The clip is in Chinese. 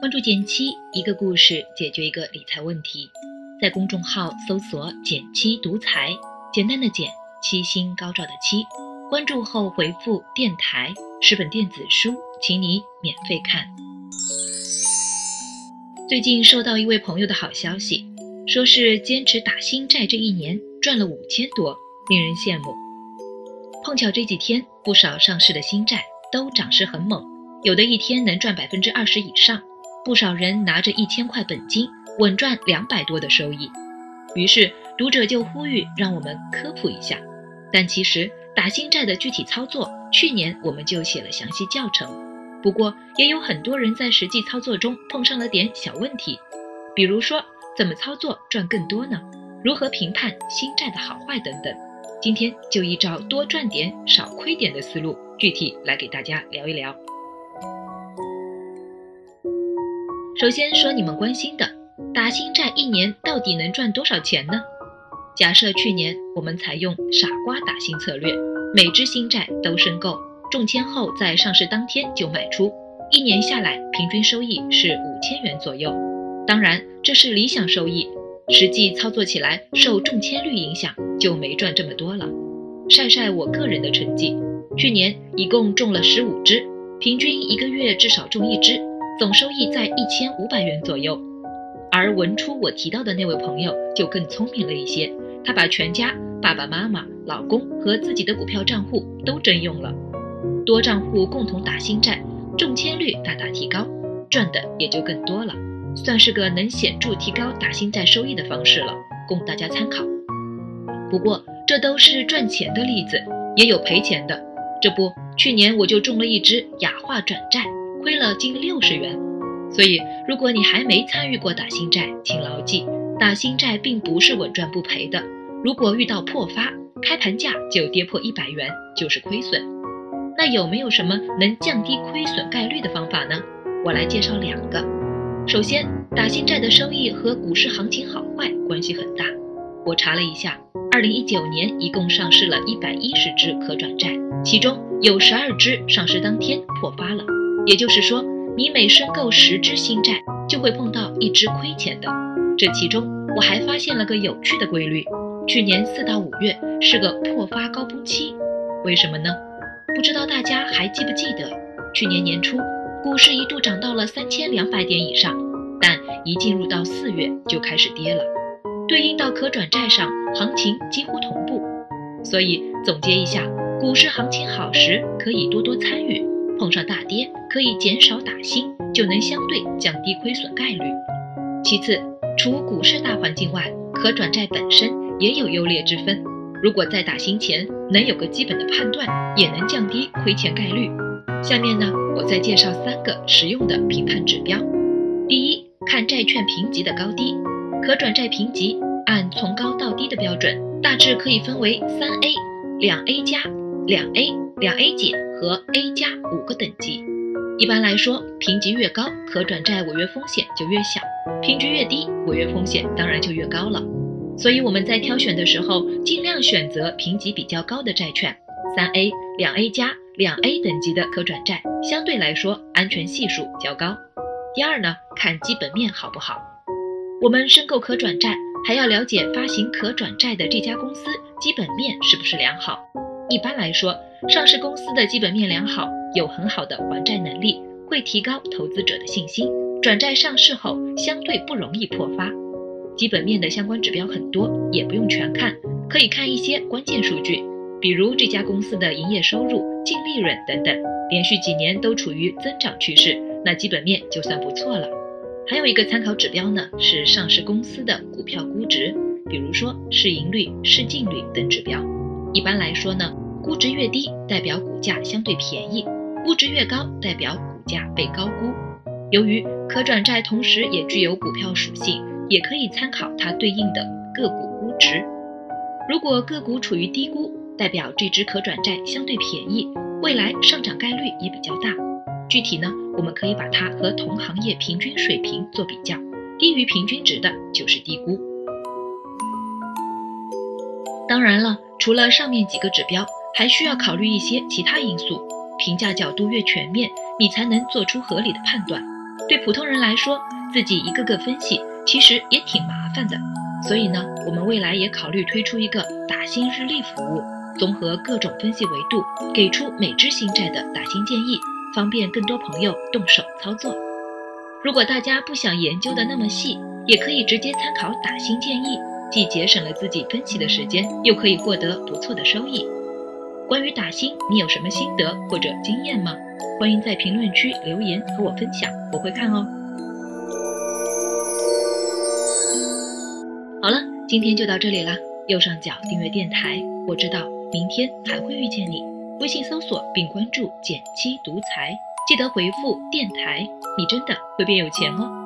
关注减七，一个故事解决一个理财问题。在公众号搜索“减七独裁，简单的减，七星高照的七。关注后回复“电台”十本电子书，请你免费看。最近收到一位朋友的好消息，说是坚持打新债这一年赚了五千多，令人羡慕。碰巧这几天不少上市的新债都涨势很猛，有的一天能赚百分之二十以上。不少人拿着一千块本金，稳赚两百多的收益。于是读者就呼吁让我们科普一下。但其实打新债的具体操作，去年我们就写了详细教程。不过也有很多人在实际操作中碰上了点小问题，比如说怎么操作赚更多呢？如何评判新债的好坏等等。今天就依照多赚点少亏点的思路，具体来给大家聊一聊。首先说你们关心的，打新债一年到底能赚多少钱呢？假设去年我们采用傻瓜打新策略，每只新债都申购，中签后在上市当天就卖出，一年下来平均收益是五千元左右。当然这是理想收益，实际操作起来受中签率影响，就没赚这么多了。晒晒我个人的成绩，去年一共中了十五只，平均一个月至少中一只。总收益在一千五百元左右，而文初我提到的那位朋友就更聪明了一些，他把全家爸爸妈妈、老公和自己的股票账户都征用了，多账户共同打新债，中签率大大提高，赚的也就更多了，算是个能显著提高打新债收益的方式了，供大家参考。不过这都是赚钱的例子，也有赔钱的，这不，去年我就中了一只雅化转债。亏了近六十元，所以如果你还没参与过打新债，请牢记，打新债并不是稳赚不赔的。如果遇到破发，开盘价就跌破一百元，就是亏损。那有没有什么能降低亏损概率的方法呢？我来介绍两个。首先，打新债的收益和股市行情好坏关系很大。我查了一下，二零一九年一共上市了一百一十只可转债，其中有十二只上市当天破发了。也就是说，你每申购十只新债，就会碰到一只亏钱的。这其中，我还发现了个有趣的规律：去年四到五月是个破发高峰期。为什么呢？不知道大家还记不记得，去年年初股市一度涨到了三千两百点以上，但一进入到四月就开始跌了。对应到可转债上，行情几乎同步。所以总结一下，股市行情好时可以多多参与。碰上大跌，可以减少打新，就能相对降低亏损概率。其次，除股市大环境外，可转债本身也有优劣之分。如果在打新前能有个基本的判断，也能降低亏钱概率。下面呢，我再介绍三个实用的评判指标。第一，看债券评级的高低。可转债评级按从高到低的标准，大致可以分为三 A、两 A 加、两 A。两 A 减和 A 加五个等级，一般来说，评级越高，可转债违约风险就越小；评级越低，违约风险当然就越高了。所以我们在挑选的时候，尽量选择评级比较高的债券，三 A、两 A 加、两 A 等级的可转债，相对来说安全系数较高。第二呢，看基本面好不好。我们申购可转债，还要了解发行可转债的这家公司基本面是不是良好。一般来说，上市公司的基本面良好，有很好的还债能力，会提高投资者的信心。转债上市后相对不容易破发。基本面的相关指标很多，也不用全看，可以看一些关键数据，比如这家公司的营业收入、净利润等等，连续几年都处于增长趋势，那基本面就算不错了。还有一个参考指标呢，是上市公司的股票估值，比如说市盈率、市净率等指标。一般来说呢。估值越低，代表股价相对便宜；估值越高，代表股价被高估。由于可转债同时也具有股票属性，也可以参考它对应的个股估值。如果个股处于低估，代表这只可转债相对便宜，未来上涨概率也比较大。具体呢，我们可以把它和同行业平均水平做比较，低于平均值的就是低估。当然了，除了上面几个指标。还需要考虑一些其他因素。评价角度越全面，你才能做出合理的判断。对普通人来说，自己一个个分析其实也挺麻烦的。所以呢，我们未来也考虑推出一个打新日历服务，综合各种分析维度，给出每只新债的打新建议，方便更多朋友动手操作。如果大家不想研究的那么细，也可以直接参考打新建议，既节省了自己分析的时间，又可以获得不错的收益。关于打新，你有什么心得或者经验吗？欢迎在评论区留言和我分享，我会看哦。好了，今天就到这里了。右上角订阅电台，我知道明天还会遇见你。微信搜索并关注“减七独裁，记得回复“电台”，你真的会变有钱哦。